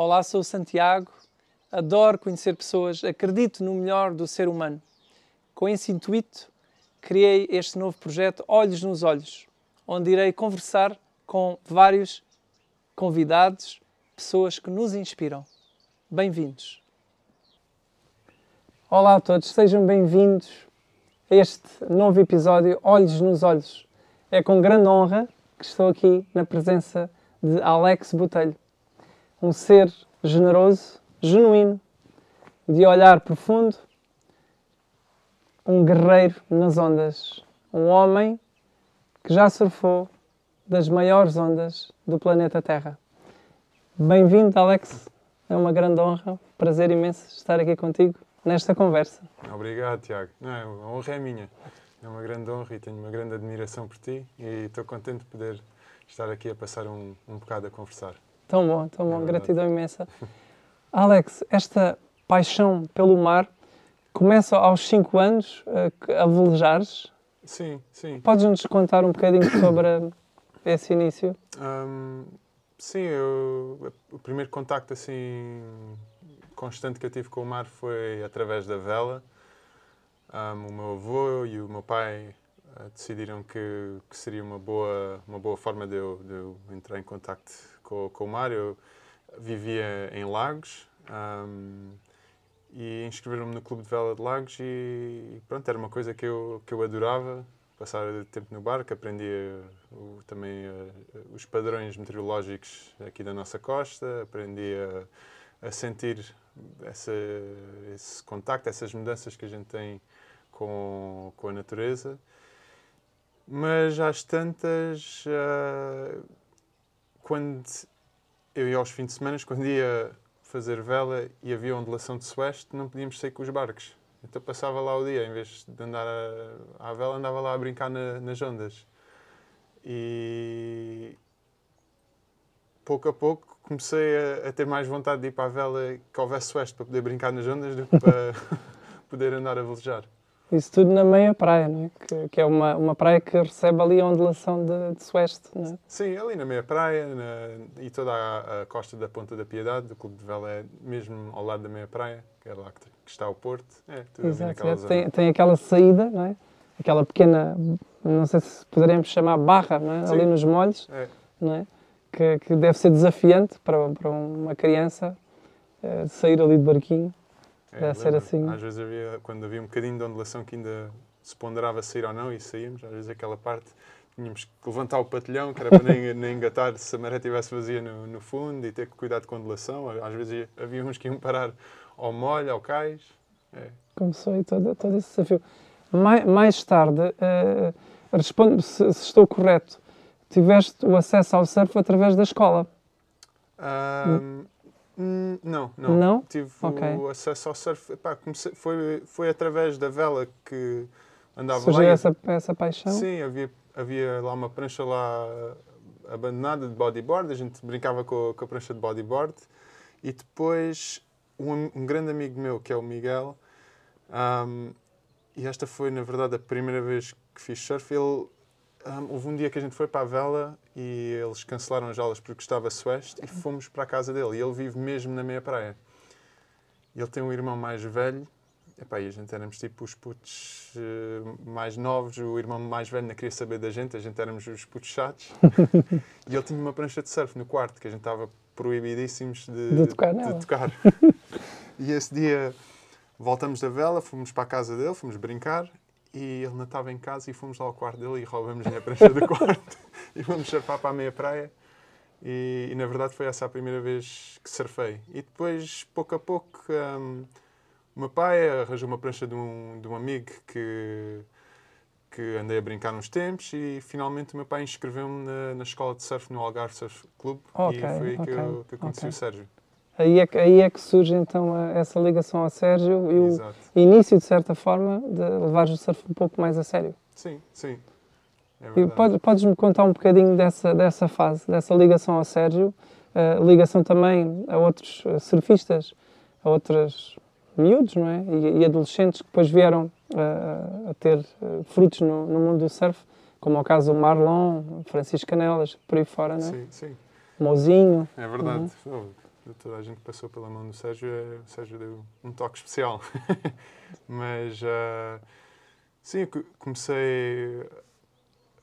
Olá, sou Santiago. Adoro conhecer pessoas, acredito no melhor do ser humano. Com esse intuito, criei este novo projeto Olhos nos Olhos, onde irei conversar com vários convidados, pessoas que nos inspiram. Bem-vindos. Olá a todos, sejam bem-vindos a este novo episódio Olhos nos Olhos. É com grande honra que estou aqui na presença de Alex Botelho, um ser generoso, genuíno, de olhar profundo, um guerreiro nas ondas, um homem que já surfou das maiores ondas do planeta Terra. Bem-vindo, Alex. É uma grande honra, prazer imenso estar aqui contigo nesta conversa. Obrigado, Tiago. Não, a honra é minha. É uma grande honra e tenho uma grande admiração por ti e estou contente de poder estar aqui a passar um, um bocado a conversar. Tão bom, tão bom. É Gratidão imensa. Alex, esta paixão pelo mar começa aos 5 anos a, a velejares? Sim, sim. Podes-nos contar um bocadinho sobre esse início? Um, sim, eu, o primeiro contacto assim constante que eu tive com o mar foi através da vela. Um, o meu avô e o meu pai uh, decidiram que, que, seria uma boa, uma boa forma de eu, de eu entrar em contacto com, com, o mar. Eu vivia em Lagos um, e inscreveram-me no Clube de Vela de Lagos e pronto, era uma coisa que eu, que eu adorava, passar tempo no barco, aprendia o, também uh, os padrões meteorológicos aqui da nossa costa, aprendia a, sentir essa, esse contacto, essas mudanças que a gente tem com, com a natureza. Mas às tantas, uh, quando eu ia aos fins de semana, quando ia fazer vela e havia ondulação de sueste, não podíamos sair com os barcos. Então passava lá o dia, em vez de andar à vela, andava lá a brincar na, nas ondas. E pouco a pouco comecei a, a, ter mais vontade de ir para a vela que houvesse sueste para poder brincar nas ondas do que para poder andar a velejar. Isso tudo na meia praia, não é? Que, que, é uma, uma praia que recebe ali a ondulação de, de sueste, não é? Sim, ali na meia praia na, e toda a, a, costa da Ponta da Piedade, do Clube de Vela, é mesmo ao lado da meia praia, que é lá que, que está o Porto. É, tudo Exato, é, tem, tem aquela saída, não é? Aquela pequena, não sei se poderíamos chamar barra, não é? ali nos molhos, é. não é? Que, que deve ser desafiante para, para uma criança é, sair ali de barquinho. É, ser assim. Às vezes havia, quando havia um bocadinho de ondulação que ainda se ponderava sair ou não e saímos, às vezes aquela parte tínhamos que levantar o patilhão, que era para nem, nem engatar se a maré estivesse vazia no, no, fundo e ter cuidado com a ondulação. Às vezes havia uns que iam parar ao molho, ao cais. É. Começou aí todo, todo esse desafio. Mais, mais tarde, uh, respondo se, se, estou correto, tiveste o acesso ao surf através da escola. Um, Hum, não, não, não. Tive okay. o acesso ao surf. Epá, comecei, foi, foi através da vela que andava Surgiu lá. essa, essa paixão? Sim, havia, havia lá uma prancha lá abandonada de bodyboard. A gente brincava com, com a prancha de bodyboard. E depois, um, um, grande amigo meu, que é o Miguel, um, e esta foi, na verdade, a primeira vez que fiz surf, ele um, houve um dia que a gente foi para a vela e eles cancelaram as aulas porque estava sueste e fomos para a casa dele. E ele vive mesmo na meia praia. Ele tem um irmão mais velho. Epá, e a gente éramos tipo os putos uh, mais novos. O irmão mais velho não queria saber da gente. A gente éramos os putos chatos. e ele tinha uma prancha de surf no quarto que a gente estava proibidíssimos de, de tocar. De tocar. e esse dia voltamos da vela, fomos para a casa dele, fomos brincar e ele não estava em casa e fomos lá ao quarto dele e roubamos-lhe a prancha do quarto e fomos surfar para a meia praia. E, e, na verdade foi essa a primeira vez que surfei. E depois, pouco a pouco, um, o meu pai arranjou uma prancha de um, de um amigo que, que andei a brincar uns tempos e finalmente o meu pai inscreveu-me na, na escola de surf no Algarve Surf Club okay, e foi aí okay, que, eu, que eu conheci okay. o Sérgio. Aí é, que, aí é que surge então a, essa ligação ao Sérgio e o Exato. início, de certa forma, de levar o surf um pouco mais a sério. Sim, sim. É pode, Podes-me contar um bocadinho dessa, dessa fase, dessa ligação ao Sérgio, uh, ligação também a outros uh, surfistas, a outros miúdos não é? e, e adolescentes que depois vieram uh, a ter frutos no, no, mundo do surf, como é o caso do Marlon, Francisco Canelas, por aí fora, não é? Sim, sim. Mozinho. É verdade. Uhum toda a gente que passou pela mão do Sérgio, é, o Sérgio deu um toque especial. Mas, uh, sim, comecei,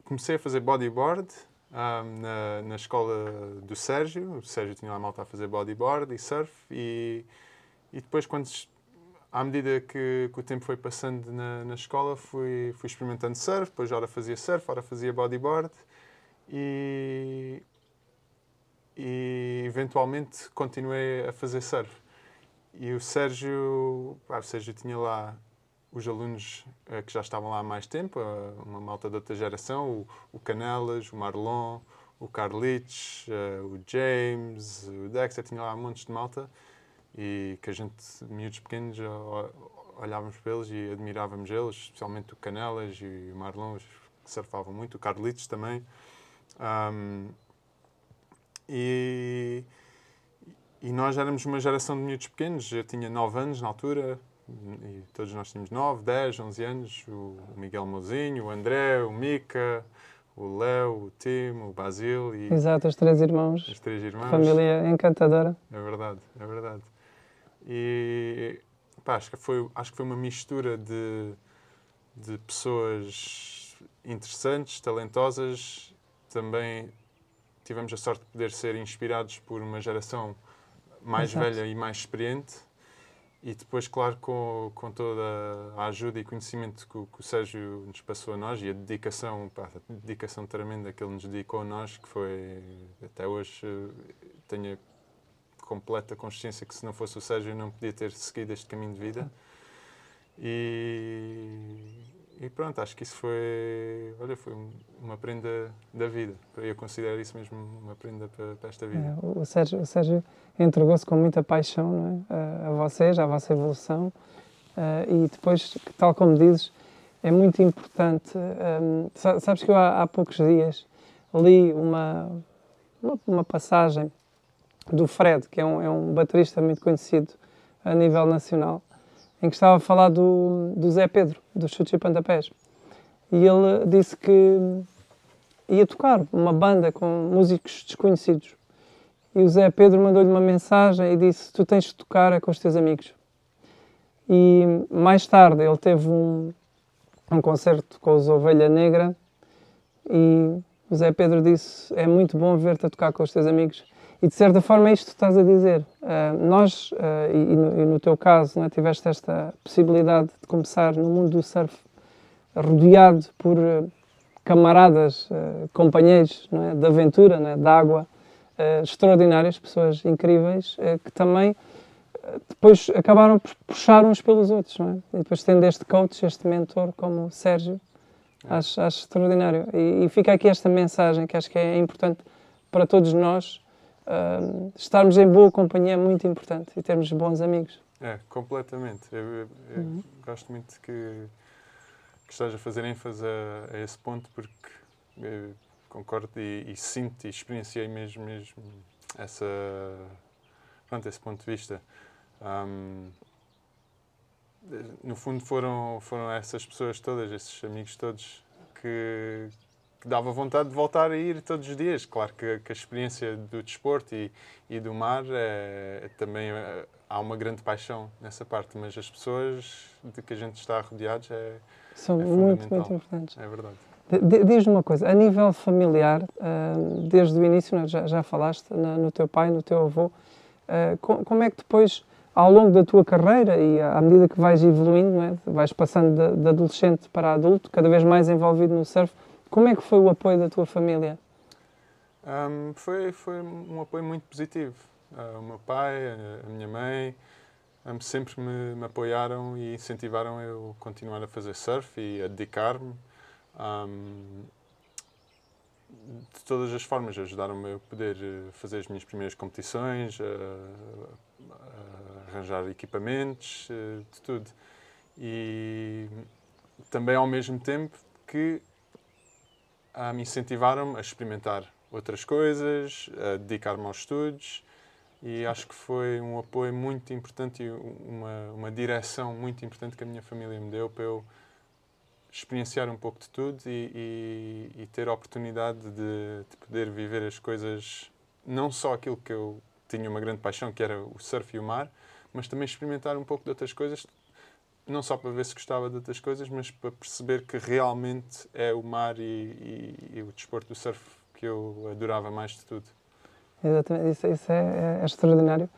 comecei a fazer bodyboard um, na, na escola do Sérgio. O Sérgio tinha lá malta a fazer bodyboard e surf. E, e depois, quando, à medida que, que o tempo foi passando na, na escola, fui, fui experimentando surf. Depois, ora fazia surf, ora fazia bodyboard. E, e eventualmente continuei a fazer surf. E o Sérgio, pá, o Sérgio tinha lá os alunos uh, que já estavam lá há mais tempo, uh, uma malta de outra geração, o, o Canelas, o Marlon, o Carlitos, uh, o James, o Dexter, tinha lá montes de malta e que a gente, miúdos pequenos, olhávamos para eles e admirávamos eles, especialmente o Canelas e o Marlon, que surfavam muito, o Carlitos também. Um, e, e nós éramos uma geração de miúdos pequenos, eu tinha 9 anos na altura, e todos nós tínhamos 9, 10, 11 anos, o Miguel Mozinho, o André, o Mica, o Léo, o Tim, o Basil e... Exato, os três irmãos. Os três irmãos. Família encantadora. É verdade, é verdade. E pá, acho, que foi, acho que foi uma mistura de, de pessoas interessantes, talentosas, também tivemos a sorte de poder ser inspirados por uma geração mais Exato. velha e mais experiente e depois, claro, com, com toda a ajuda e conhecimento que, que o Sérgio nos passou a nós e a dedicação, pá, a dedicação tremenda que ele nos dedicou a nós, que foi, até hoje, tenho completa consciência que se não fosse o Sérgio eu não podia ter seguido este caminho de vida. E, e pronto, acho que isso foi, olha, foi uma prenda da vida. Eu considero isso mesmo uma prenda para, para esta vida. É, o Sérgio, Sérgio entregou-se com muita paixão é? a, a, vocês, à vossa evolução. Uh, e depois, tal como dizes, é muito importante. Um, sabes que eu há, há, poucos dias li uma, uma, uma, passagem do Fred, que é um, é um baterista muito conhecido a nível nacional em que estava a falar do, do Zé Pedro, do Chutes e Pantapés. E ele disse que ia tocar uma banda com músicos desconhecidos. E o Zé Pedro mandou-lhe uma mensagem e disse: Tu tens de tocar com os teus amigos. E mais tarde ele teve um, um concerto com os Ovelha Negra e o Zé Pedro disse: É muito bom ver-te a tocar com os teus amigos. E de certa forma é isto que estás a dizer. Uh, nós, uh, e, no, e, no, teu caso, é, tiveste esta possibilidade de começar no mundo do surf rodeado por uh, camaradas, companheiros é, de aventura, é, de água, extraordinárias, pessoas incríveis, que também depois acabaram por puxar uns pelos outros. É? E depois tendo este coach, este mentor como o Sérgio, acho, acho extraordinário. E, e fica aqui esta mensagem que acho que é importante para todos nós uh, estarmos em boa companhia é muito importante e termos bons amigos. É, completamente. Eu, eu, eu uhum. gosto muito que, que estás a fazer ênfase a, a esse ponto porque concordo e, e, sinto e experienciei mesmo, mesmo essa, pronto, esse ponto de vista. Um, no fundo foram, foram essas pessoas todas, esses amigos todos que, que dava vontade de voltar a ir todos os dias. Claro que, que a experiência do desporto e, e do mar é, também é, há uma grande paixão nessa parte, mas as pessoas de que a gente está rodeados é, são é muito, muito importantes. É verdade. Diz-me uma coisa, a nível familiar, desde o início, né, já, já falaste no teu pai, no teu avô, como é que depois, ao longo da tua carreira e à medida que vais evoluindo, é? vais passando de, de adolescente para adulto, cada vez mais envolvido no surf, como é que foi o apoio da tua família? Um, foi, foi um apoio muito positivo. Uh, o meu pai, a, minha mãe, um, sempre me, me, apoiaram e incentivaram eu continuar a fazer surf e a dedicar-me. Um, de todas as formas, ajudaram-me a poder eh, fazer as minhas primeiras competições, a, a arranjar equipamentos, eh, de tudo. E também, ao mesmo tempo, que ah, me incentivaram a experimentar outras coisas, a dedicar-me aos estudos e acho que foi um apoio muito importante e uma, uma direção muito importante que a minha família me deu para eu experienciar um pouco de tudo e, e, e ter a oportunidade de, de, poder viver as coisas, não só aquilo que eu tinha uma grande paixão, que era o surf e o mar, mas também experimentar um pouco de outras coisas, não só para ver se gostava de outras coisas, mas para perceber que realmente é o mar e, e, e o desporto do surf que eu adorava mais de tudo. Exatamente, isso, isso é, é, extraordinário.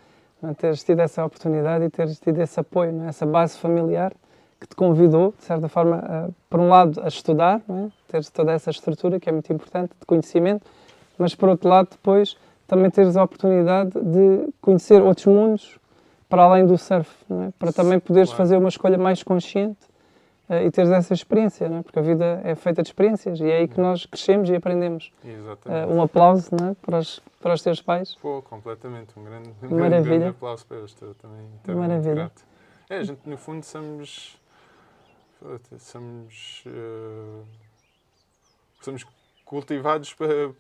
Não é? Teres tido essa oportunidade e teres tido esse apoio, não é? essa base familiar que te convidou, de certa forma, a, por um lado, a estudar, não é? teres toda essa estrutura que é muito importante, de conhecimento, mas por outro lado, depois também teres a oportunidade de conhecer outros mundos para além do surf, é? para também poderes claro. fazer uma escolha mais consciente uh, e teres essa experiência, é? porque a vida é feita de experiências e é aí que nós crescemos e aprendemos. Exatamente. Uh, um aplauso é? para, os, para os teus pais. Pô, completamente. Um grande, um Maravilha. grande aplauso para eles. Estou também Maravilha. É, a gente, no fundo, somos. Somos. Uh, somos cultivados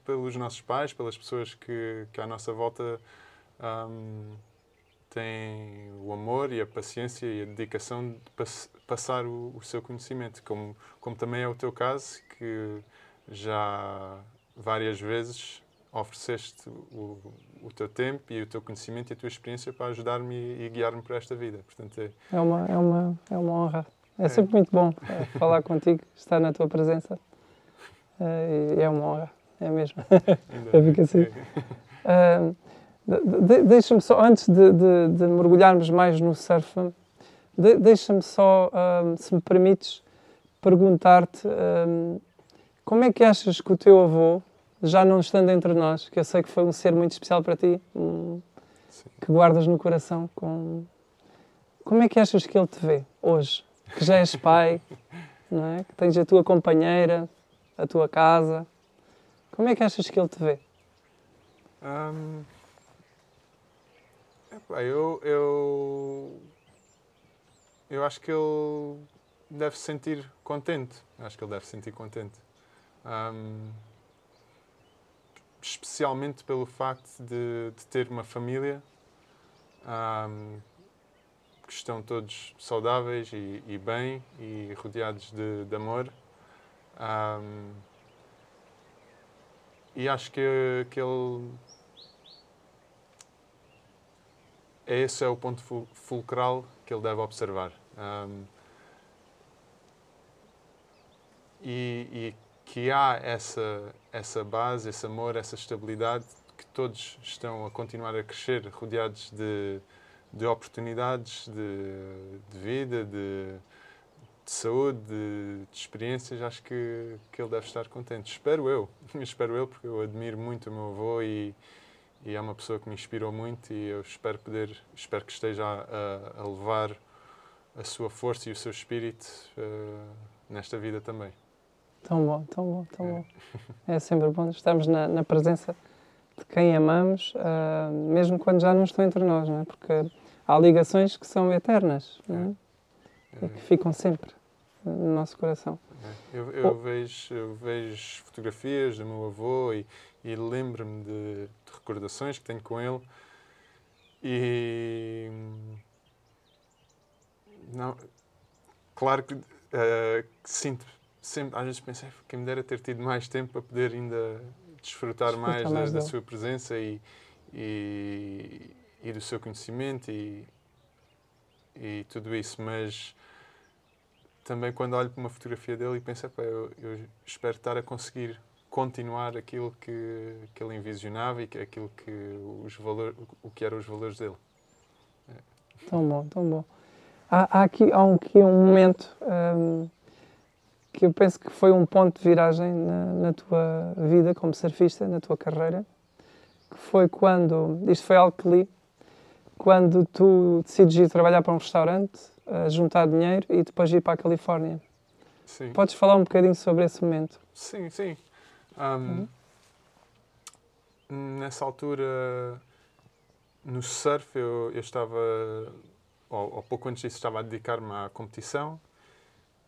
pelos nossos pais, pelas pessoas que, que à nossa volta um, têm o amor e a paciência e a dedicação de pass passar o, o, seu conhecimento, como, como também é o teu caso, que já várias vezes ofereceste o, o teu tempo e o teu conhecimento e a tua experiência para ajudar-me e, e guiar-me para esta vida. Portanto, é... É, uma, é, uma, é uma honra. É, é. sempre muito bom é, falar contigo, estar na tua presença. É, é uma honra, é mesmo. Eu fico assim. Uh, de, Deixa-me só, antes de, de, de, mergulharmos mais no surf, de, deixa-me só, uh, se me permites, perguntar-te uh, como é que achas que o teu avô, já não estando entre nós, que eu sei que foi um ser muito especial para ti, um, que guardas no coração, com... como é que achas que ele te vê hoje? Que já és pai, não é? que tens a tua companheira, a tua casa. Como é que achas que ele te vê? Um, eu, eu, eu acho que ele deve se sentir contente. Acho que ele deve se sentir contente. Um, especialmente pelo facto de, de ter uma família um, que estão todos saudáveis e, e bem e rodeados de, de amor. Um, e acho que, que ele. Esse é o ponto fulcral que ele deve observar. Um, e, e, que há essa, essa base, esse amor, essa estabilidade, que todos estão a continuar a crescer, rodeados de, de oportunidades de, de vida, de, de saúde, de, de, experiências, acho que, que ele deve estar contente. Espero eu, espero eu, porque eu admiro muito o meu avô e, e é uma pessoa que me inspirou muito e eu espero poder, espero que esteja a, a levar a sua força e o seu espírito uh, nesta vida também. Tão bom, tão bom, tão é. bom. É sempre bom estarmos na, na presença de quem amamos, uh, mesmo quando já não estão entre nós, não é? Porque há ligações que são eternas, não é? é. E que ficam sempre no nosso coração. É. Eu, eu, vejo, eu vejo fotografias do meu avô e, e lembro-me de, de, recordações que tenho com ele. E não, claro que, uh, que sinto sempre, às vezes pensei que me dera ter tido mais tempo para poder ainda desfrutar, desfrutar mais, mais da, da, sua presença e, e, e, do seu conhecimento e, e tudo isso, mas também quando olho para uma fotografia dele e penso, eu, eu, espero estar a conseguir continuar aquilo que, que ele envisionava e que, aquilo que os valores, o que eram os valores dele. É. Tão bom, tão bom. Há, há aqui, há aqui um momento um, que eu penso que foi um ponto de viragem na, na, tua vida como surfista, na tua carreira, que foi quando, isto foi algo que li, quando tu decides ir trabalhar para um restaurante juntar dinheiro e depois ir para a Califórnia. Sim. Podes falar um bocadinho sobre esse momento? Sim, sim. Um, uhum. Nessa altura, no surf, eu, eu estava, ou, ou, pouco antes disso, estava a dedicar-me à competição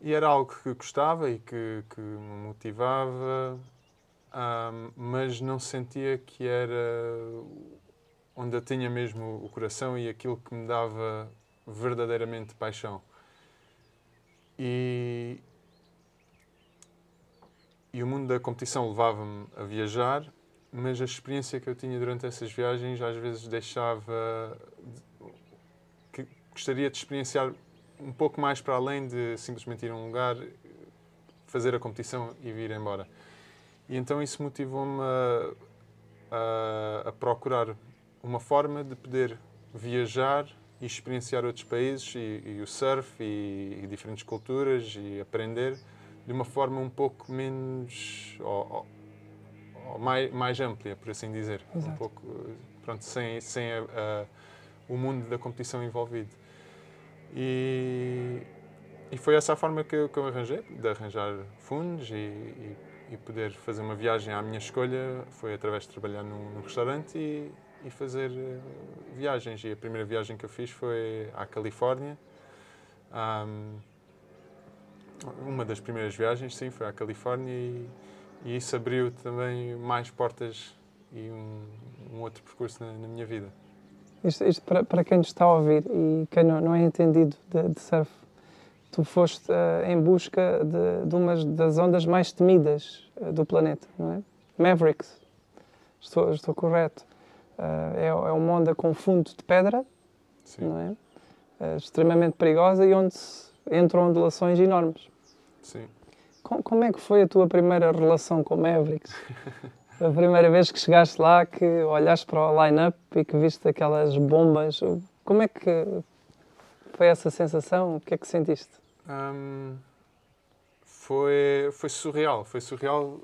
e era algo que gostava e que, que me motivava, um, mas não sentia que era onde eu tinha mesmo o coração e aquilo que me dava verdadeiramente paixão. E, e o mundo da competição levava-me a viajar mas a experiência que eu tinha durante essas viagens às vezes deixava que gostaria de experienciar um pouco mais para além de simplesmente ir a um lugar, fazer a competição e vir embora. E então isso motivou-me a, a, a, procurar uma forma de poder viajar e experienciar outros países e, e o surf e, e, diferentes culturas e aprender de uma forma um pouco menos ou, ou mais, mais ampla, por assim dizer. Exato. Um pouco, pronto, sem, sem a, o mundo da competição envolvido. E, e foi essa a forma que eu, que eu arranjei, de arranjar fundos e, e e poder fazer uma viagem à minha escolha foi através de trabalhar num, num restaurante e, e fazer uh, viagens. E a primeira viagem que eu fiz foi à Califórnia. Um, uma das primeiras viagens, sim, foi à Califórnia e, e isso abriu também mais portas e um, um outro percurso na, na minha vida. Isto, isto, para, para quem está a ouvir e quem não, não é entendido de, de surf, tu foste uh, em busca de, de umas das ondas mais temidas uh, do planeta, não é? Mavericks. Estou, estou correto. Uh, é, é, uma onda com fundo de pedra, Sim. não é? extremamente perigosa e onde entram ondulações enormes. Sim. Com, como é que foi a tua primeira relação com Mavericks? a primeira vez que chegaste lá, que olhaste para o line-up e que viste aquelas bombas, como é que foi essa sensação? O que é que sentiste? Um, foi, foi surreal. Foi surreal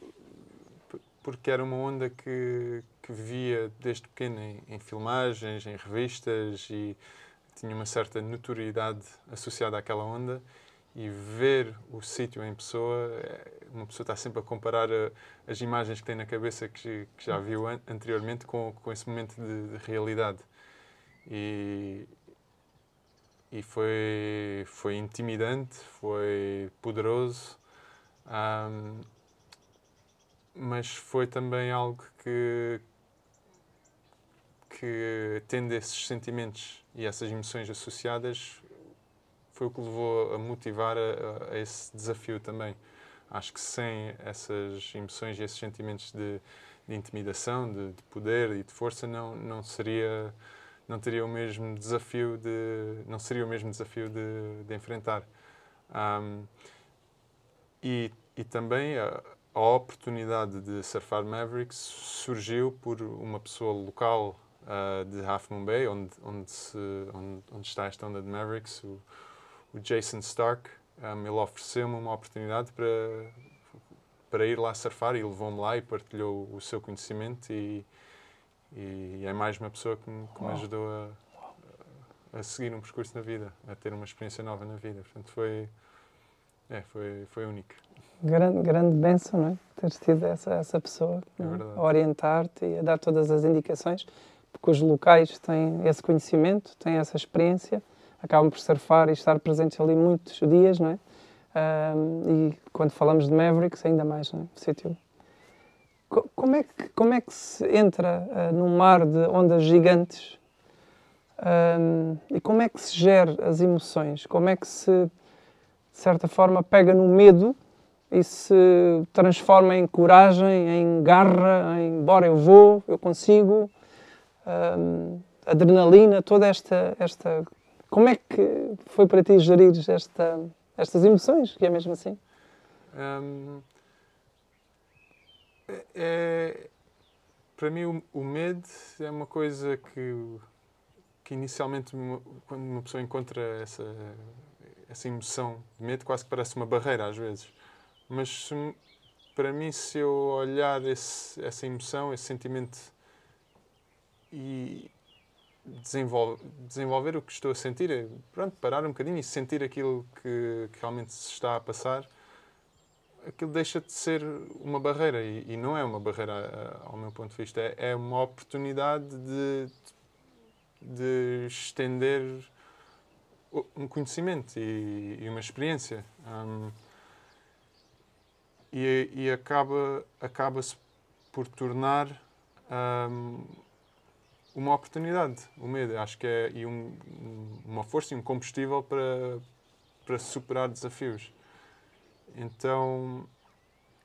porque era uma onda que, que via desde pequeno em, em filmagens, em revistas e tinha uma certa notoriedade associada àquela onda e ver o sítio em pessoa, é, uma pessoa está sempre a comparar a, as imagens que tem na cabeça que, que já viu an anteriormente com, com esse momento de, de realidade. E, e foi, foi intimidante, foi poderoso, um, mas foi também algo que, que, tendo esses sentimentos e essas emoções associadas, foi o que levou a motivar a, a esse desafio também. Acho que sem essas emoções e esses sentimentos de, de intimidação, de, de, poder e de força, não, não seria não teria o mesmo desafio de não seria o mesmo desafio de, de enfrentar um, e, e também a, a, oportunidade de surfar Mavericks surgiu por uma pessoa local uh, de Half Moon Bay onde onde, se, onde, onde está esta onda de Mavericks o, o Jason Stark um, ele ofereceu-me uma oportunidade para para ir lá surfar e levou-me lá e partilhou o seu conhecimento e e é mais uma pessoa que me, que me ajudou a, a, seguir um percurso na vida, a ter uma experiência nova na vida. Portanto, foi, é, foi, foi único. Grande, grande benção, não é? Teres tido essa, essa pessoa é a orientar-te e a dar todas as indicações, porque os locais têm esse conhecimento, têm essa experiência, acabam por surfar e estar presentes ali muitos dias, não é? Um, e quando falamos de Mavericks, ainda mais, não é? Sítio como é que, como é que se entra uh, num mar de ondas gigantes um, e como é que se gera as emoções? Como é que se, de certa forma, pega no medo e se transforma em coragem, em garra, em bora, eu vou, eu consigo, um, adrenalina, toda esta, esta. Como é que foi para ti gerir esta, estas emoções, que é mesmo assim? Um é, para mim, o, o, medo é uma coisa que, que inicialmente, quando uma pessoa encontra essa, essa emoção de medo, quase que parece uma barreira às vezes. Mas para mim, se eu olhar esse, essa emoção, esse sentimento e desenvolver, desenvolver o que estou a sentir, é, pronto, parar um bocadinho e sentir aquilo que, que realmente se está a passar aquilo deixa de ser uma barreira e, e não é uma barreira ao meu ponto de vista, é, é uma oportunidade de, de estender um conhecimento e, e uma experiência. Um, e, e acaba, acaba-se por tornar um, uma oportunidade, o medo. Acho que é e um, uma força e um combustível para, para superar desafios. Então,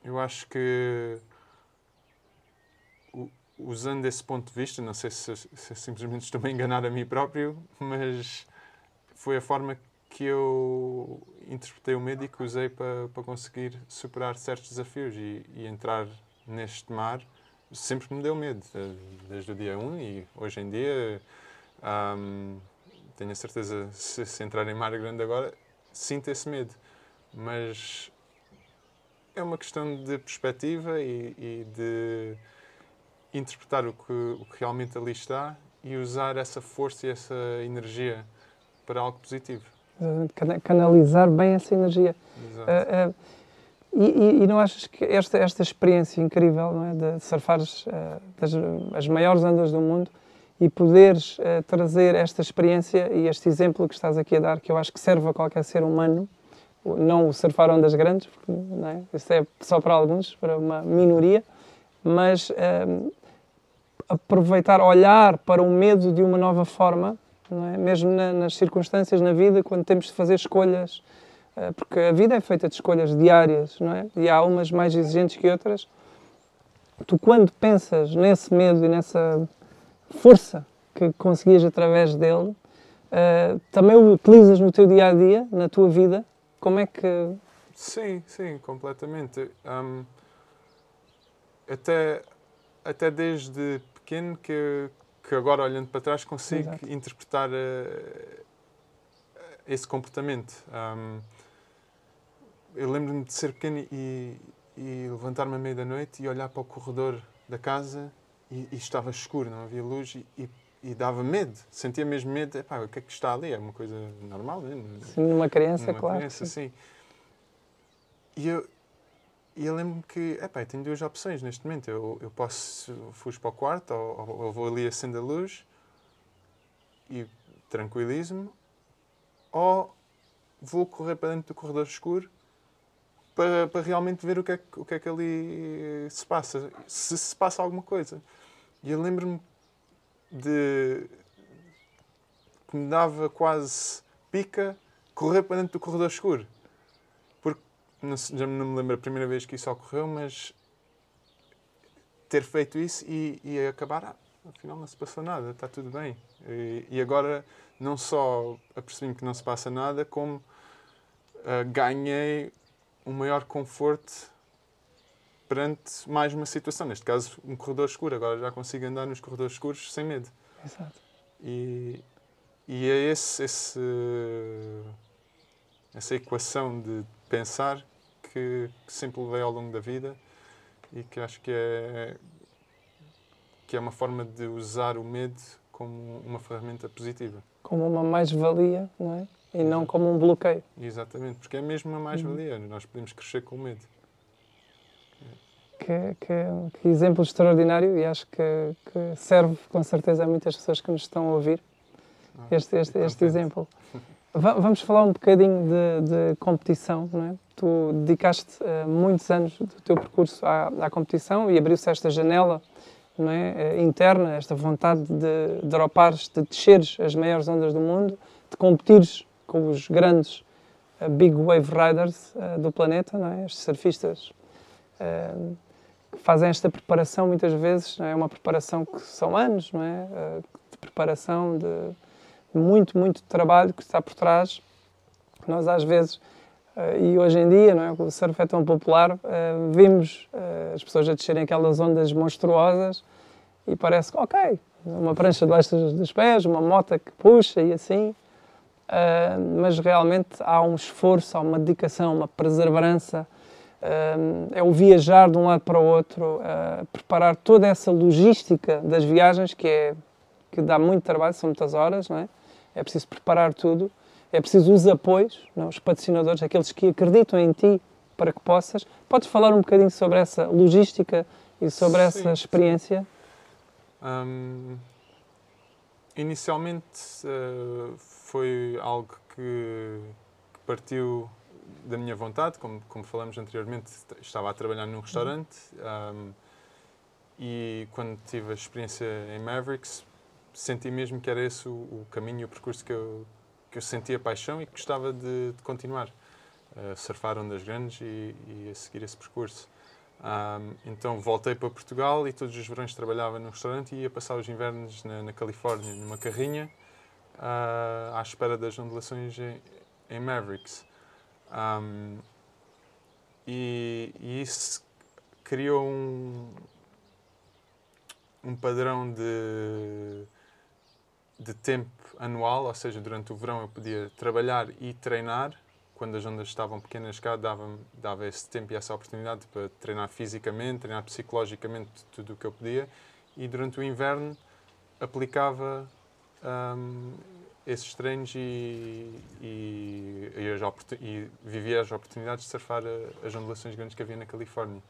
eu acho que usando esse ponto de vista, não sei se, se simplesmente estou a enganar a mim próprio, mas foi a forma que eu interpretei o medo e que usei para, para conseguir superar certos desafios e, e entrar neste mar sempre me deu medo, desde o dia 1 e hoje em dia tenho a certeza, se, se entrar em mar grande agora, sinto esse medo. Mas é uma questão de perspectiva e, e de interpretar o que, o que realmente ali está e usar essa força e essa energia para algo positivo. Canalizar bem essa energia. Exato. Uh, uh, e, e, não achas que esta, esta experiência incrível não é, de surfares uh, das, as maiores ondas do mundo e poderes uh, trazer esta experiência e este exemplo que estás aqui a dar, que eu acho que serve a qualquer ser humano, não o surfar ondas grandes, porque não é? isso é só para alguns, para uma minoria, mas uh, aproveitar, olhar para o medo de uma nova forma, é? mesmo na, nas circunstâncias na vida, quando temos de fazer escolhas porque a vida é feita de escolhas diárias, não é? E há umas mais exigentes que outras. Tu, quando pensas nesse medo e nessa força que conseguias através dele, uh, também o utilizas no teu dia a dia, na tua vida? Como é que. Sim, sim, completamente. Um, até, até desde pequeno que, que agora olhando para trás consigo Exato. interpretar uh, esse comportamento. Um, eu lembro-me de ser pequeno e, e levantar-me à meia da noite e olhar para o corredor da casa e, e estava escuro, não havia luz e, e, dava medo, sentia mesmo medo. Epá, o que é que está ali? É uma coisa normal, não é? Sim, numa criança, numa claro. criança, sim. E eu, e eu lembro-me que, epá, eu tenho duas opções neste momento. Eu, eu posso fugir para o quarto ou, ou, ou vou ali acender a luz e tranquilizo-me ou vou correr para dentro do corredor escuro para, para realmente ver o que, é, o que é que ali se passa, se se passa alguma coisa. E eu lembro-me de que me dava quase pica correr para dentro do corredor escuro. Porque não, já não me lembro a primeira vez que isso ocorreu, mas ter feito isso e, e acabar, ah, afinal não se passou nada, está tudo bem. E, e agora não só apercebi-me que não se passa nada, como uh, ganhei um maior conforto perante mais uma situação. Neste caso, um corredor escuro. Agora já consigo andar nos corredores escuros sem medo. Exato. E, e é esse, esse, essa equação de pensar que, que sempre levei ao longo da vida e que acho que é, que é uma forma de usar o medo como uma ferramenta positiva. Como uma mais-valia, não é? E não como um bloqueio. Exatamente, porque é mesmo uma mais-valia. Uhum. Nós podemos crescer com medo. Que, que, que, exemplo extraordinário e acho que, que, serve com certeza a muitas pessoas que nos estão a ouvir ah, este, este, este exemplo. vamos falar um bocadinho de, de, competição, não é? Tu dedicaste uh, muitos anos do teu percurso à, à competição e abriu-se esta janela não é? Uh, interna, esta vontade de dropares, de desceres as maiores ondas do mundo, de competires com os grandes uh, big wave riders uh, do planeta, não é? estes surfistas uh, que fazem esta preparação muitas vezes, não é? uma preparação que são anos, não é? de preparação, de muito, muito trabalho que está por trás. Nós às vezes, e hoje em dia, não é? o surf é tão popular, vimos as pessoas a descerem aquelas ondas monstruosas e parece que, ok, uma prancha debaixo dos pés, uma moto que puxa e assim, uh, mas realmente há um esforço, há uma dedicação, uma perseverança, uh, é o viajar de um lado para o outro, uh, preparar toda essa logística das viagens, que, é, que dá muito trabalho, são muitas horas, não é? É preciso preparar tudo, é preciso os apoios, não? É? os patrocinadores, aqueles que acreditam em ti para que possas. Podes falar um bocadinho sobre essa logística e sobre sim, essa experiência? Um, inicialmente uh, foi algo que, que, partiu da minha vontade, como, como falamos anteriormente, estava a trabalhar num restaurante um, e quando tive a experiência em Mavericks, senti mesmo que era esse o, o caminho, o percurso que eu, que eu sentia paixão e que gostava de, de continuar a surfar ondas grandes e, e, a seguir esse percurso. Um, então voltei para Portugal e todos os verões trabalhava no restaurante e ia passar os invernos na, na Califórnia, numa carrinha, uh, à espera das ondulações em, em Mavericks. Um, e, e, isso criou um, um padrão de, de tempo anual, ou seja, durante o verão eu podia trabalhar e treinar quando as ondas estavam pequenas cá, dava, dava esse tempo e essa oportunidade para treinar fisicamente, treinar psicologicamente tudo o que eu podia. E durante o inverno aplicava um, esses treinos e, e, e, as, e, vivia as oportunidades de surfar as ondulações grandes que havia na Califórnia.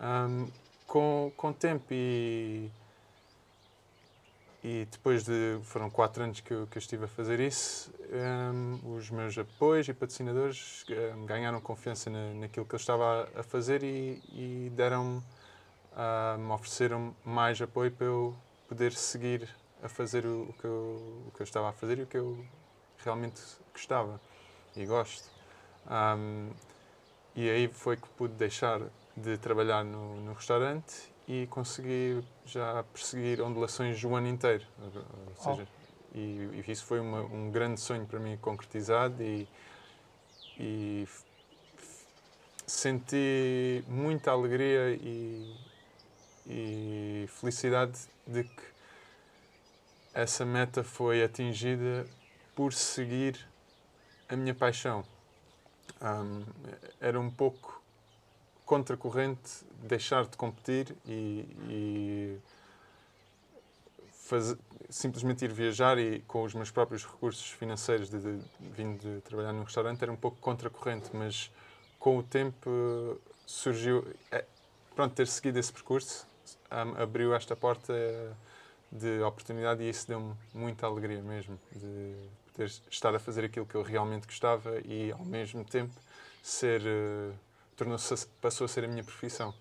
Um, com, com tempo e e depois de. foram quatro anos que eu, que eu estive a fazer isso, um, os meus apoios e patrocinadores um, ganharam confiança na, naquilo que eu estava a, a fazer e, e deram um, ofereceram mais apoio para eu poder seguir a fazer o, que eu, o que eu estava a fazer e o que eu realmente gostava e gosto. e aí foi que pude deixar de trabalhar no, no restaurante e consegui já perseguir ondulações o ano inteiro. Ou seja, oh. e, e, isso foi uma, um grande sonho para mim concretizado e, e senti muita alegria e, e felicidade de que essa meta foi atingida por seguir a minha paixão. Um, era um pouco contracorrente deixar de competir e, e fazer, simplesmente ir viajar e com os meus próprios recursos financeiros de, de, vindo de trabalhar num restaurante era um pouco contracorrente, mas com o tempo surgiu é, pronto ter seguido esse percurso um, abriu esta porta de oportunidade e isso deu-me muita alegria mesmo de poder estar a fazer aquilo que eu realmente gostava e ao mesmo tempo ser uh, passou a ser a minha profissão.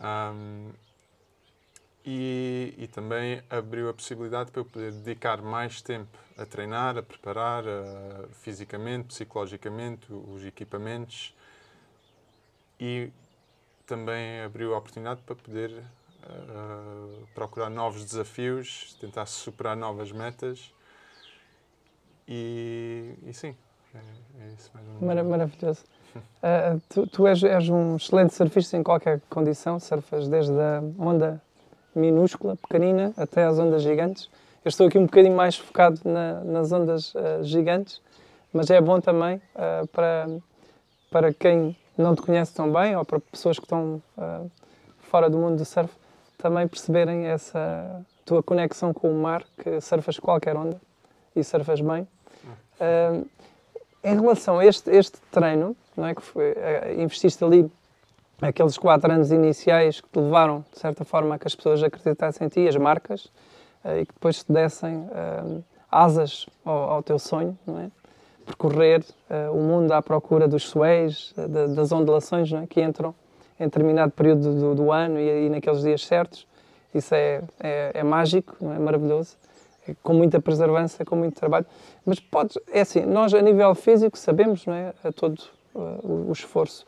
Um, e, e, também abriu a possibilidade para eu poder dedicar mais tempo a treinar, a preparar fisicamente, psicologicamente, os equipamentos e também abriu a oportunidade para poder uh, procurar novos desafios, tentar superar novas metas e, e sim, é, é isso mais. Maravilhoso. Uh, tu, tu és, és, um excelente surfista em qualquer condição, surfas desde a onda minúscula, pequenina, até às ondas gigantes. Eu estou aqui um bocadinho mais focado na, nas ondas uh, gigantes, mas é bom também uh, para, para quem não te conhece tão bem ou para pessoas que estão fora do mundo do surf também perceberem essa tua conexão com o mar, que surfas qualquer onda e surfas bem. em relação a este, este treino, não é? Que foi, eh, investiste ali aqueles quatro anos iniciais que te levaram, de certa forma, a que as pessoas acreditassem em ti, as marcas, eh, e que depois te dessem uh, asas ao, ao, teu sonho, não é? Percorrer uh, o mundo à procura dos suéis, das ondulações não é? que entram em determinado período do, do ano e, e, naqueles dias certos. Isso é, é, é mágico, é? maravilhoso, é com muita preservança, com muito trabalho. Mas podes, é assim, nós a nível físico sabemos, não é? A todo o, o esforço.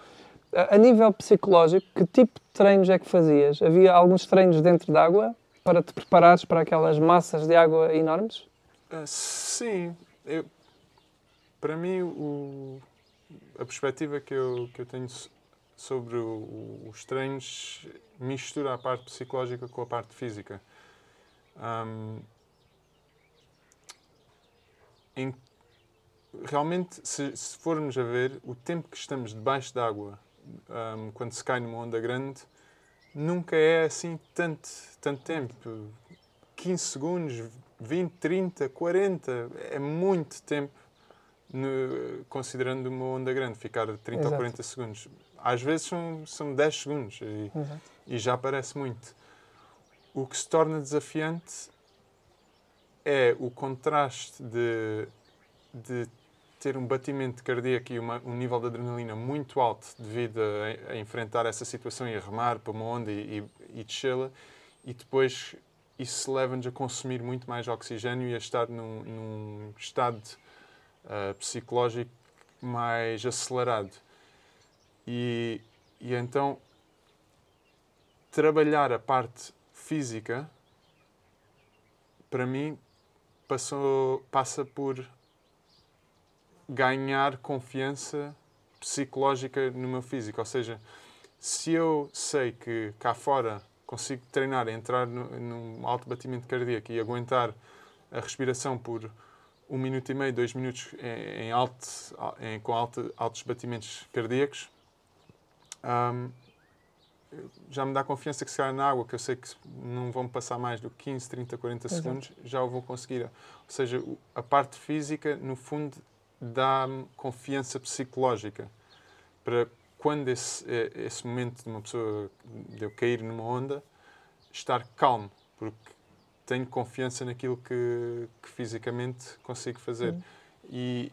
A, a nível psicológico, que tipo de treinos é que fazias? Havia alguns treinos dentro d'água para te preparares para aquelas massas de água enormes? Uh, sim. Eu, para mim, o, a perspectiva que eu, que eu tenho sobre o, os treinos mistura a parte psicológica com a parte física. Um, em realmente, se, se, formos a ver, o tempo que estamos debaixo d'água um, quando se cai numa onda grande nunca é assim tanto, tanto tempo. 15 segundos, 20, 30, 40, é muito tempo no, considerando uma onda grande, ficar 30 Exato. ou 40 segundos. Às vezes são, são 10 segundos e, e já parece muito. O que se torna desafiante é o contraste de, de ter um batimento cardíaco e uma, um nível de adrenalina muito alto devido a, a, enfrentar essa situação e a remar para uma onda e, e, e descê-la, e depois isso leva-nos a consumir muito mais oxigênio e a estar num, num estado uh, psicológico mais acelerado. E, e então trabalhar a parte física, para mim, passou, passa por ganhar confiança psicológica no meu físico. Ou seja, se eu sei que cá fora consigo treinar, entrar no, num alto batimento cardíaco e aguentar a respiração por um minuto e meio, dois minutos em, alto, em, com alto, altos batimentos cardíacos, um, já me dá confiança que se calhar na água, que eu sei que não vão passar mais do que 15, 30, 40 Exato. segundos, já o vou conseguir. Ou seja, a parte física, no fundo, dá-me confiança psicológica para quando esse, esse momento de uma pessoa, de eu cair numa onda, estar calmo, porque tenho confiança naquilo que, que fisicamente consigo fazer. E,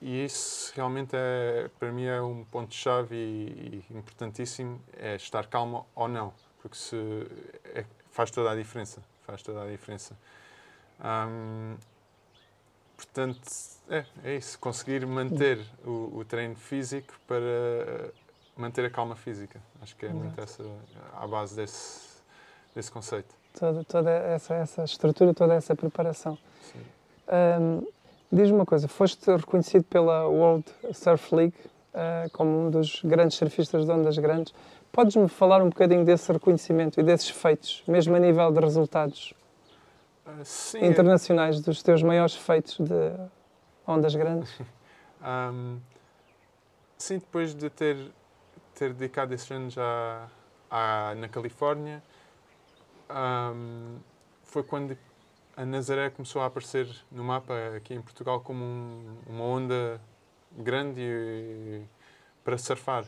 e isso realmente é, para mim é um ponto-chave e, e, importantíssimo, é estar calmo ou não, porque se, é, faz toda a diferença, faz toda a diferença. Portanto, é, é isso, conseguir manter o, o, treino físico para manter a calma física. Acho que é Exato. muito essa a base desse, desse conceito. Toda, toda essa, essa estrutura, toda essa preparação. Sim. Diz-me uma coisa, foste reconhecido pela World Surf League uh, como um dos grandes surfistas de ondas grandes. Podes-me falar um bocadinho desse reconhecimento e desses feitos, mesmo a nível de resultados uh, sim, internacionais, dos teus maiores feitos de ondas grandes? um, sim, depois de ter, ter dedicado esses anos à, à, na Califórnia, um, foi quando a Nazaré começou a aparecer no mapa aqui em Portugal como um, uma onda grande e, para surfar.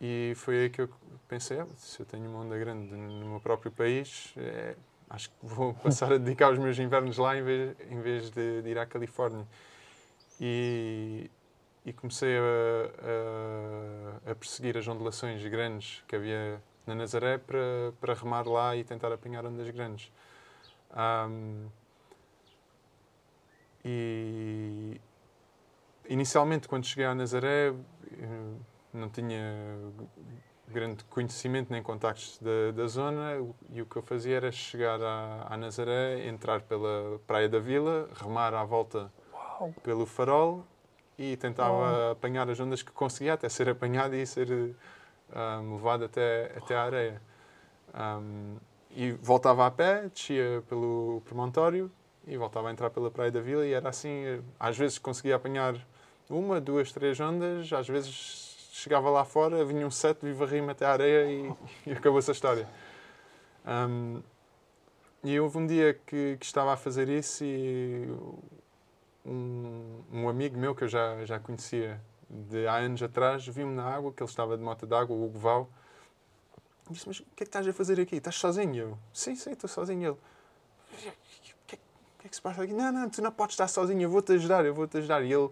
E foi aí que eu pensei, ah, se eu tenho uma onda grande no meu próprio país, é, acho que vou passar a dedicar os meus invernos lá em vez, em vez de, de ir à Califórnia. E, e comecei a, a, a, perseguir as ondulações grandes que havia na Nazaré para, para remar lá e tentar apanhar ondas grandes. Um, e inicialmente, quando cheguei a Nazaré, eh, não tinha grande conhecimento nem contactos da, da zona e o que eu fazia era chegar à, à Nazaré, entrar pela Praia da Vila, remar à volta Uau. pelo farol e tentava Uau. apanhar as ondas que conseguia até ser apanhado e ser um, levado até, até à areia. Um, e voltava a pé, descia pelo promontório e voltava a entrar pela Praia da Vila e era assim, às vezes conseguia apanhar uma, duas, três ondas, às vezes chegava lá fora, vinha um sete e varria-me até a areia e, e acabou-se a história. Um, e houve um dia que, que, estava a fazer isso e um, um, amigo meu que eu já, já conhecia de há anos atrás viu-me na água, que ele estava de moto d'água, o Hugo Val, disse, mas o que é que estás a fazer aqui? Estás sozinho? Eu, sim, sim, estou sozinho. Ele, o que, é, que, é que se passa aqui? Não, não, tu não podes estar sozinho, eu vou-te ajudar, eu vou-te ajudar. E ele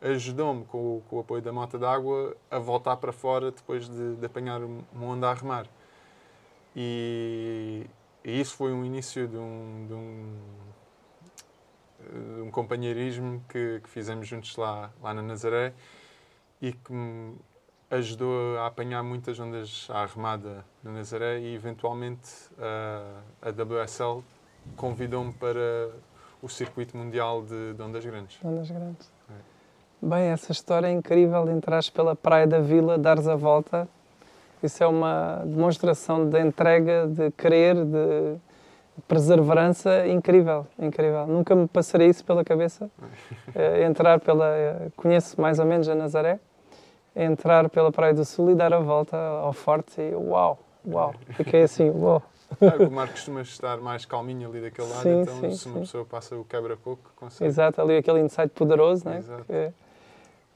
ajudou-me, com, com, o apoio da moto d'água, a voltar para fora depois de, de apanhar uma onda a remar. E, e, isso foi um início de um, de um, de um companheirismo que, que, fizemos juntos lá, lá na Nazaré e que me ajudou a apanhar muitas ondas à remada na Nazaré e eventualmente a, a WSL convidou-me para o circuito mundial de, de ondas grandes. Ondas grandes. É. Bem, essa história é incrível de entrares pela praia da vila, dares a volta. Isso é uma demonstração de entrega, de querer, de perseverança incrível, incrível. Nunca me passaria isso pela cabeça. É, entrar pela... Conheço mais ou menos a Nazaré entrar pela Praia do Sul e dar a volta ao forte e uau, uau, fiquei assim, uau. Ah, o mar costuma estar mais calminho ali daquele lado, sim, então sim, se uma sim. pessoa passa o quebra-coco, consegue. Exato, ali aquele insight poderoso, né? Exato. Que,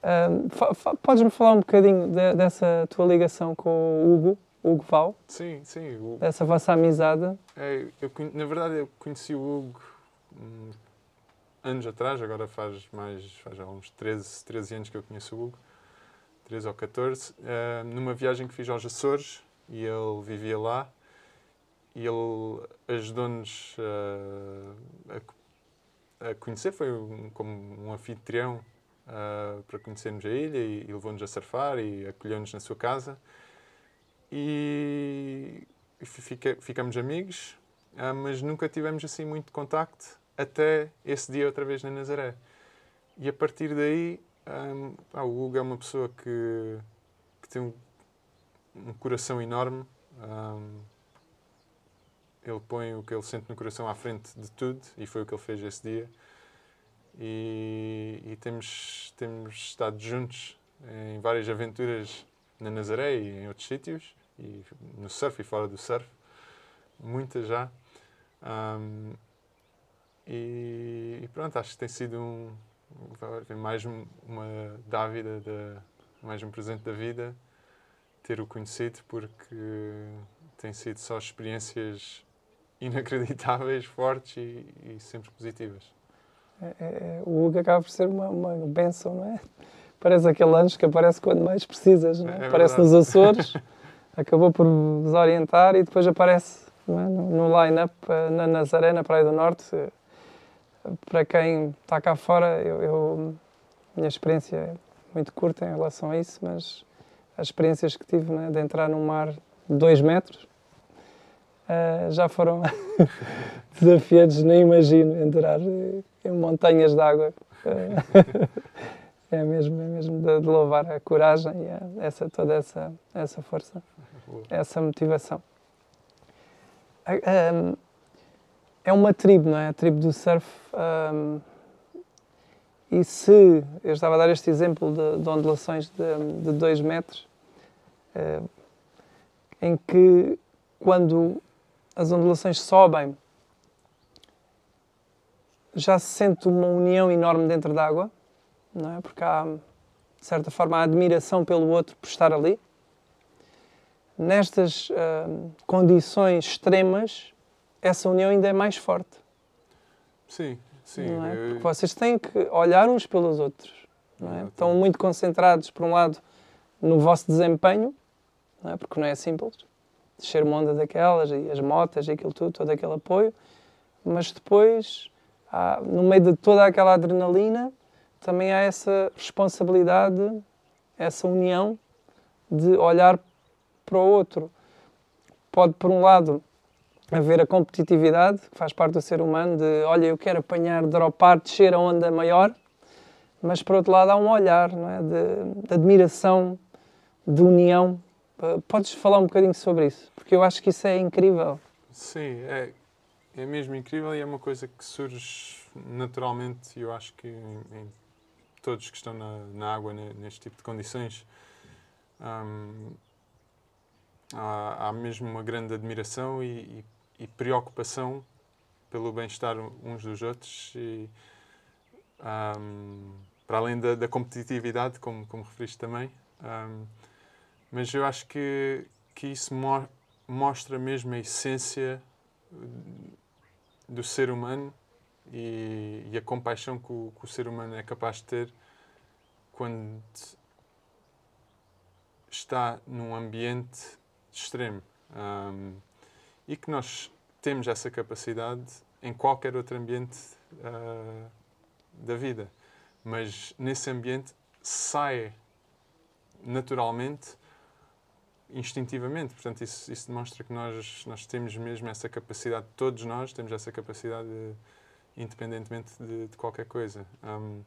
um, Podes-me falar um bocadinho de, dessa tua ligação com o Hugo, Hugo Val? Sim, sim. O... Dessa vossa amizade? É, eu, na verdade, eu conheci o Hugo hum, anos atrás, agora faz mais, faz uns 13, 13 anos que eu conheço o Hugo. 13 ou 14, uh, eh, numa viagem que fiz aos Açores e ele vivia lá e ele ajudou-nos uh, a, a, conhecer, foi um, como um anfitrião uh, para conhecermos a ilha e, e levou-nos a surfar e acolheu-nos na sua casa. E fica, ficamos amigos, uh, mas nunca tivemos assim muito contacto até esse dia outra vez na Nazaré. E a partir daí, um, ah, o Hugo é uma pessoa que, que tem um, um coração enorme. Um, ele põe o que ele sente no coração à frente de tudo e foi o que ele fez esse dia. E, e temos, temos estado juntos em várias aventuras na Nazaré e em outros sítios, e no surf e fora do surf, muitas já. Um, e, e, pronto, acho que tem sido um, mais uma dávida, mais um presente da vida ter o conhecido, porque tem sido só experiências inacreditáveis, fortes e, e sempre positivas. É, é, é, o Hugo acaba por ser uma, uma benção, não é? Parece aquele anjo que aparece quando mais precisas, não é? é aparece nos Açores, acabou por desorientar e depois aparece é? no, no line-up eh, na Nazaré, na Praia do Norte. Para quem está cá fora, eu, eu minha experiência é muito curta em relação a isso, mas as experiências que tive né, de entrar num mar de 2 metros uh, já foram desafiantes, nem imagino entrar em montanhas de água. Uh, é mesmo, é mesmo de, de, louvar a coragem e a, essa, toda essa, essa força, essa motivação. Um, é uma tribo, não é? A tribo do surf. Um, e se eu estava a dar este exemplo de, de ondulações de 2 metros, uh, em que quando as ondulações sobem, já se sente uma união enorme dentro da água, não é? Porque há, de certa forma, a admiração pelo outro por estar ali. Nestas uh, condições extremas, essa união ainda é mais forte. Sim, sim. É? Porque vocês têm que olhar uns pelos outros. É? Estão muito concentrados, por um lado, no vosso desempenho, não é? porque não é simples descer uma onda daquelas, e as motas e aquilo tudo, todo aquele apoio, mas depois, há, no meio de toda aquela adrenalina, também há essa responsabilidade, essa união de olhar para o outro. Pode, por um lado, haver a competitividade, que faz parte do ser humano, de olha, eu quero apanhar, dropar, descer a onda maior, mas por outro lado há um olhar não é? de, de admiração, de união Podes falar um bocadinho sobre isso? Porque eu acho que isso é incrível. Sim, é, é mesmo incrível e é uma coisa que surge naturalmente, eu acho que em, em todos que estão na, na água neste tipo de condições. Hum, há, há, mesmo uma grande admiração e, e, e preocupação pelo bem-estar uns dos outros e um, para além da, da, competitividade, como, como referiste também. Um, mas eu acho que, que isso mo mostra mesmo a essência do ser humano e, e a compaixão que o, que o, ser humano é capaz de ter quando está num ambiente extremo. Um, e que nós temos essa capacidade em qualquer outro ambiente uh, da vida. Mas nesse ambiente sai naturalmente instintivamente. Portanto, isso, isso, demonstra que nós, nós temos mesmo essa capacidade, todos nós temos essa capacidade, de, independentemente de, de, qualquer coisa. Um,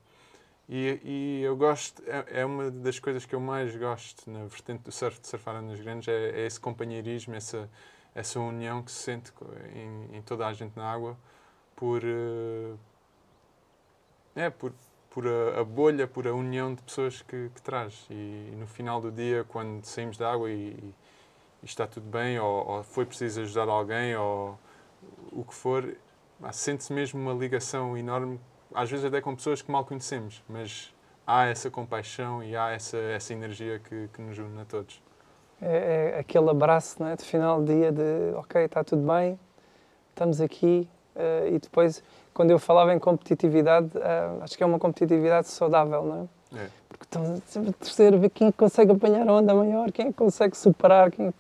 e, e, eu gosto, é, é, uma das coisas que eu mais gosto na vertente do surf, de surfar nas grandes, é, é, esse companheirismo, essa, essa união que se sente em, em toda a gente na água por. Uh, é, por, por a, a, bolha, por a união de pessoas que, que traz. E, e, no final do dia, quando saímos da água e, e está tudo bem, ou, ou, foi preciso ajudar alguém, ou o que for, sente-se mesmo uma ligação enorme, às vezes até com pessoas que mal conhecemos, mas há essa compaixão e há essa, essa energia que, que nos une a todos. É, é aquele abraço não é, de final de dia de ok, está tudo bem, estamos aqui, uh, e depois quando eu falava em competitividade, uh, acho que é uma competitividade saudável, não é? é. Porque estamos sempre a torcer a ver quem é consegue apanhar a onda maior, quem é consegue superar, quem é.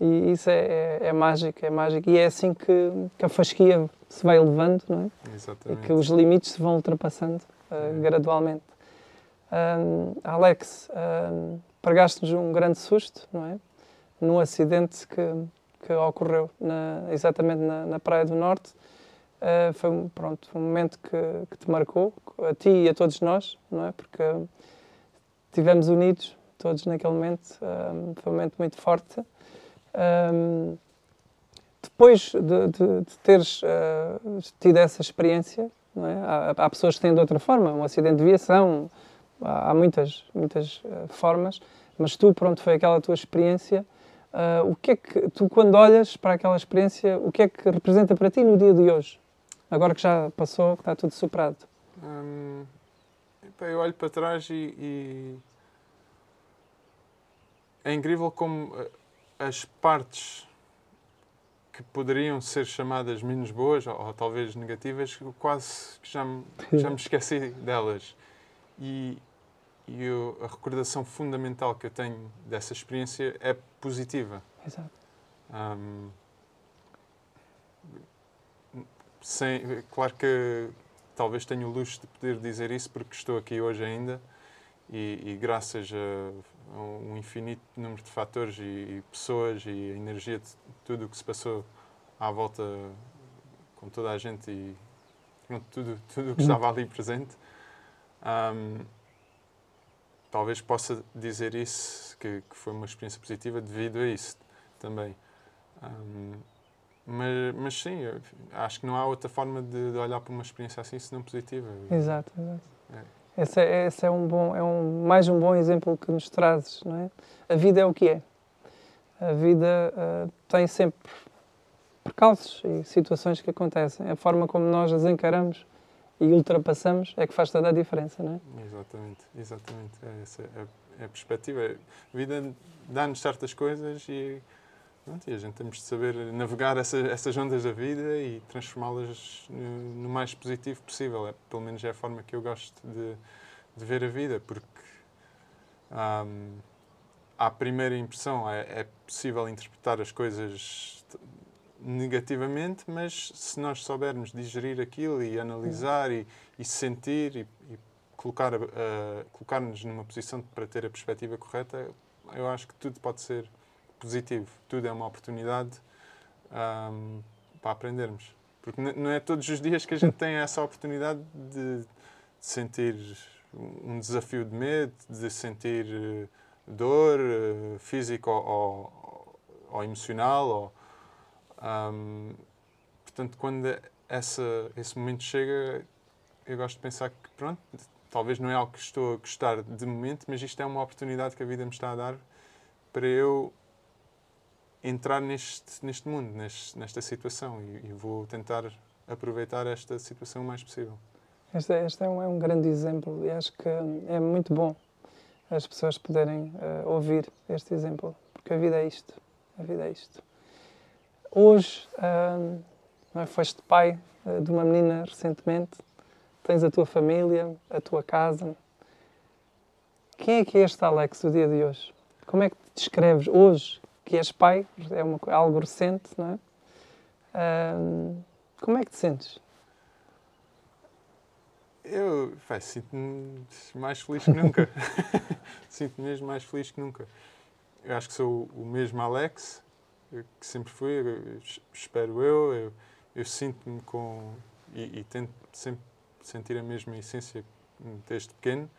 E isso é, é, é, mágico, é mágico. E é assim que, que a fasquia se vai elevando, não é? Exatamente. E que os limites se vão ultrapassando uh, gradualmente. Um, Alex, um, pregaste-nos um grande susto, não é? Num acidente que, que ocorreu na, exatamente na, na Praia do Norte. Uh, foi pronto, um momento que, que, te marcou, a ti e a todos nós, não é? Porque estivemos unidos todos naquele momento, um, foi um momento muito forte. Um, depois de, de, de teres uh, tido essa experiência, é? há, há, pessoas que têm de outra forma, um acidente de viação, há, há muitas, muitas formas, mas tu, pronto, foi aquela tua experiência. Uh, o que é que tu, quando olhas para aquela experiência, o que é que representa para ti no dia de hoje? Agora que já passou, que está tudo superado. Hum, eu olho para trás e, e, é incrível como as partes que poderiam ser chamadas menos boas ou, ou talvez negativas, quase que já me, já me esqueci delas. E, e eu, a recordação fundamental que eu tenho dessa experiência é positiva. Exato. Um, sem, claro que talvez tenha o luxo de poder dizer isso porque estou aqui hoje ainda e, e graças a, a, um infinito número de fatores e, e, pessoas e a energia de tudo o que se passou à volta com toda a gente e pronto, tudo tudo o que estava ali presente um, talvez possa dizer isso, que, que, foi uma experiência positiva devido a isso também. Um, mas, mas sim, acho que não há outra forma de, de, olhar para uma experiência assim senão positiva. Exato, exato. É. Esse, é, esse é, um bom, é um, mais um bom exemplo que nos trazes, não é? A vida é o que é. A vida uh, tem sempre percalços e situações que acontecem. A forma como nós as encaramos e ultrapassamos é que faz toda a diferença, não é? Exatamente, exatamente. É essa é, é a perspectiva. A vida dá-nos certas coisas e, pronto, e a gente temos de saber navegar essa, essas ondas da vida e transformá-las no, no, mais positivo possível. É, pelo menos é a forma que eu gosto de, de ver a vida, porque um, à primeira impressão é, é possível interpretar as coisas negativamente, mas se nós soubermos digerir aquilo e analisar e, e sentir e, e colocar, uh, colocar-nos numa posição para ter a perspectiva correta, eu acho que tudo pode ser positivo. Tudo é uma oportunidade um, para aprendermos. Porque não é todos os dias que a gente tem essa oportunidade de, sentir um desafio de medo, de sentir uh, dor uh, física ou, ou, ou emocional ou, um, portanto, quando essa, esse momento chega, eu gosto de pensar que, pronto, talvez não é algo que estou a gostar de momento, mas isto é uma oportunidade que a vida me está a dar para eu entrar neste, neste mundo, neste, nesta situação e, e, vou tentar aproveitar esta situação o mais possível. Este, este é, um, é, um, grande exemplo e acho que é muito bom as pessoas poderem uh, ouvir este exemplo, porque a vida é isto. A vida é isto. Hoje, uh, foste pai uh, de uma menina recentemente, tens a tua família, a tua casa. Quem é que é este Alex o dia de hoje? Como é que te descreves hoje que és pai? É uma, algo recente, não é? Uh, como é que te sentes? Eu sinto-me mais feliz que nunca. sinto-me mesmo mais feliz que nunca. Eu acho que sou o mesmo Alex, que sempre fui, espero eu, eu, eu sinto-me com e, e, tento sempre sentir a mesma essência desde pequeno.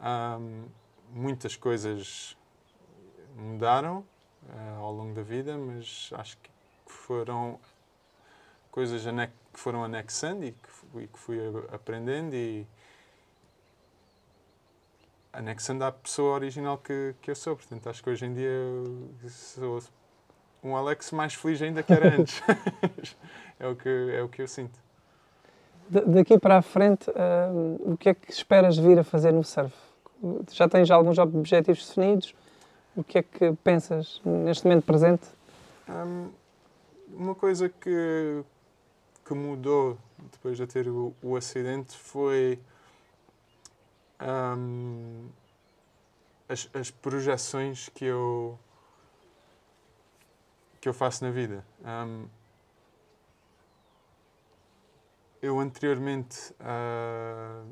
Um, muitas coisas mudaram uh, ao longo da vida, mas acho que foram coisas que foram anexando e que, e que fui aprendendo e anexando à pessoa original que, que eu sou. Portanto, acho que hoje em dia sou um Alex mais feliz ainda que era antes. é, o que, é o que eu sinto. daqui para a frente, uh, o que é que esperas vir a fazer no surf? Já tens alguns objetivos definidos? O que é que pensas neste momento presente? Um, uma coisa que, que mudou depois de ter o, o acidente foi um, as, as projeções que eu que eu faço na vida. Um, eu anteriormente uh,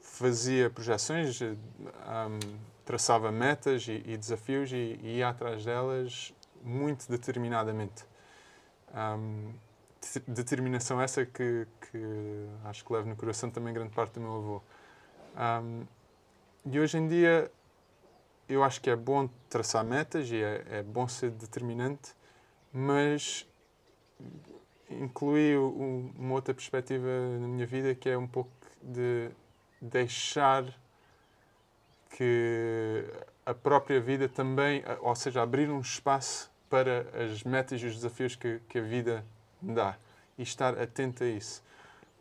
fazia projeções, um, traçava metas e, e desafios e, e, ia atrás delas muito determinadamente. Um, determinação essa que, que, acho que levo no coração também grande parte do meu avô. Um, e hoje em dia eu acho que é bom traçar metas e é, é bom ser determinante, mas inclui uma outra perspectiva na minha vida que é um pouco de deixar que a própria vida também, ou seja, abrir um espaço para as metas e os desafios que, que a vida me dá e estar atento a isso.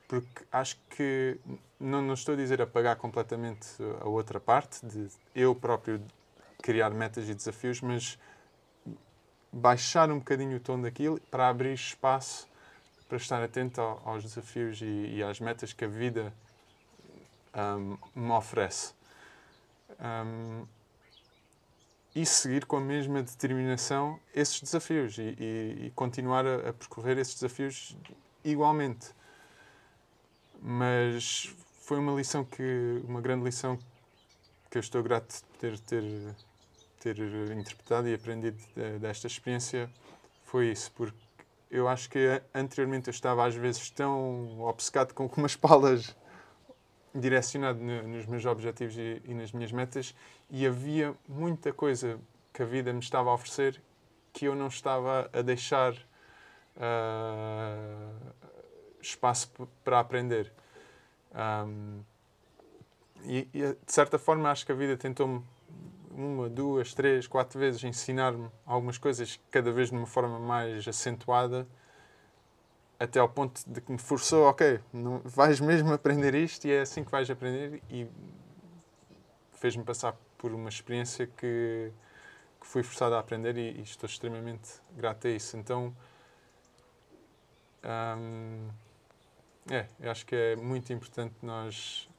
Porque acho que não, não estou a dizer apagar completamente a outra parte, de eu próprio criar metas e desafios, mas baixar um bocadinho o tom daquilo para abrir espaço para estar atento aos desafios e, e às metas que a vida um, me oferece. Um, e seguir com a mesma determinação esses desafios e, e, e continuar a, a, percorrer esses desafios igualmente. Mas foi uma lição que, uma grande lição que eu estou grato de ter, ter, ter interpretado e aprendido desta experiência foi isso, porque eu acho que anteriormente eu estava às vezes tão obcecado com umas palas direcionado nos meus objetivos e, e, nas minhas metas e havia muita coisa que a vida me estava a oferecer que eu não estava a deixar uh, espaço para aprender. Um, e, e, de certa forma acho que a vida tentou-me uma, duas, três, quatro vezes ensinar-me algumas coisas, cada vez de uma forma mais acentuada até ao ponto de que me forçou, ok, não, vais mesmo aprender isto e é assim que vais aprender e fez-me passar por uma experiência que, que fui forçado a aprender e, e estou extremamente grato a isso. Então, hum, é, eu acho que é muito importante nós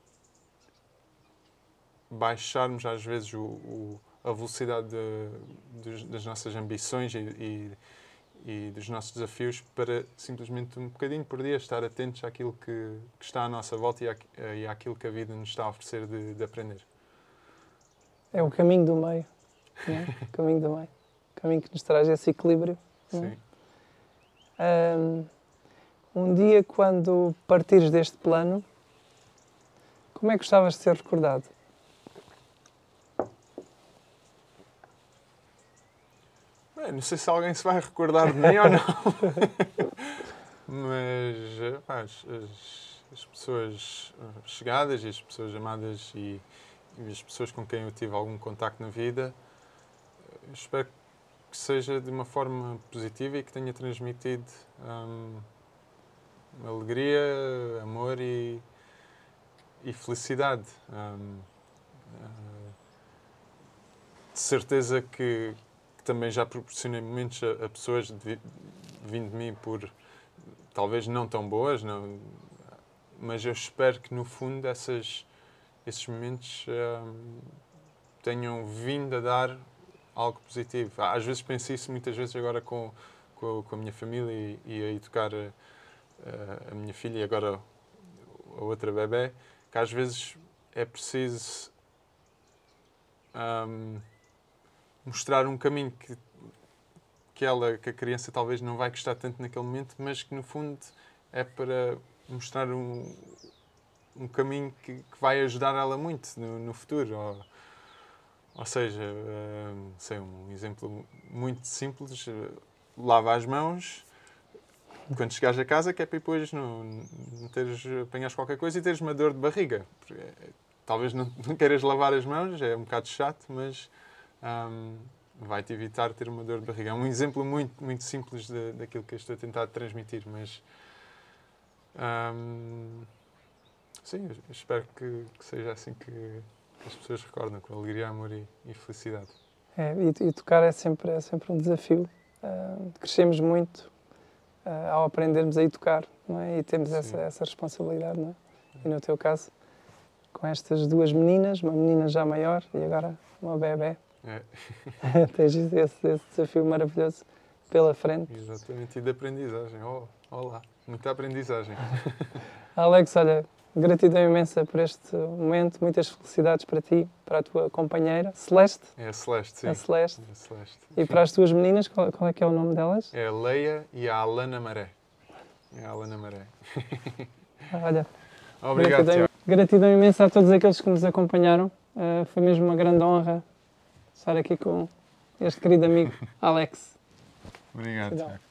baixarmos às vezes o, o a velocidade de, de, das nossas ambições e, e e dos nossos desafios para simplesmente um bocadinho por dia estar atentos àquilo que, que está à nossa volta e, à, e àquilo que a vida nos está a oferecer de, de aprender. É o caminho do meio. É? o caminho do meio. O caminho que nos traz esse equilíbrio. É? Sim. Um, um dia, quando partires deste plano, como é que gostavas de ser recordado? Não sei se alguém se vai recordar de mim ou não. Mas as, as, pessoas eh, chegadas e as pessoas amadas e, e, as pessoas com quem eu tive algum contacto na vida, eh, espero que seja de uma forma positiva e que tenha transmitido hum, alegria, amor e, e felicidade. Hum, uh, de certeza que, também já proporcionei momentos a, a pessoas de, vindo de mim por talvez não tão boas, não, mas eu espero que no fundo essas, esses momentos hum, tenham vindo a dar algo positivo. Às vezes penso isso, muitas vezes agora com, com, com a minha família e, e a educar a, a, minha filha e agora a outra bebê, que às vezes é preciso. Um, mostrar um caminho que, que ela, que a criança talvez não vai gostar tanto naquele momento, mas que no fundo é para mostrar um, um caminho que, que vai ajudar ela muito no, no futuro. Ou, ou seja, uh, sei, um exemplo muito simples, lava as mãos quando chegares a casa, que é para depois não, não teres, apanhas qualquer coisa e teres uma dor de barriga. Porque, eh, talvez não, não queiras lavar as mãos, é um bocado chato, mas um, vai-te evitar ter uma dor de barriga. É um exemplo muito, muito simples de, daquilo que eu estou a tentar transmitir, mas um, sim, espero que, que, seja assim que as pessoas recordam, com alegria, amor e, e felicidade. É, e, e, tocar é sempre, é sempre um desafio. Uh, crescemos muito uh, ao aprendermos a educar, não é? E temos essa, essa responsabilidade, não é? E no teu caso, com estas duas meninas, uma menina já maior e agora uma bebê, é. Tens esse, esse, desafio maravilhoso pela frente. Exatamente, e de aprendizagem. Oh, olá, muita aprendizagem. Alex, olha, Gratidão imensa por este momento, muitas felicidades para ti, para a tua companheira, Celeste. É a Celeste, sim. A Celeste. É Celeste. E para as tuas meninas, qual, qual é que é o nome delas? É a Leia e a Alana Maré. É a Alana Maré. Olha, Obrigado, gratidão, gratidão imensa a todos aqueles que nos acompanharam. Uh, foi mesmo uma grande honra estar aqui com este querido amigo Alex. Obrigado. Tiago.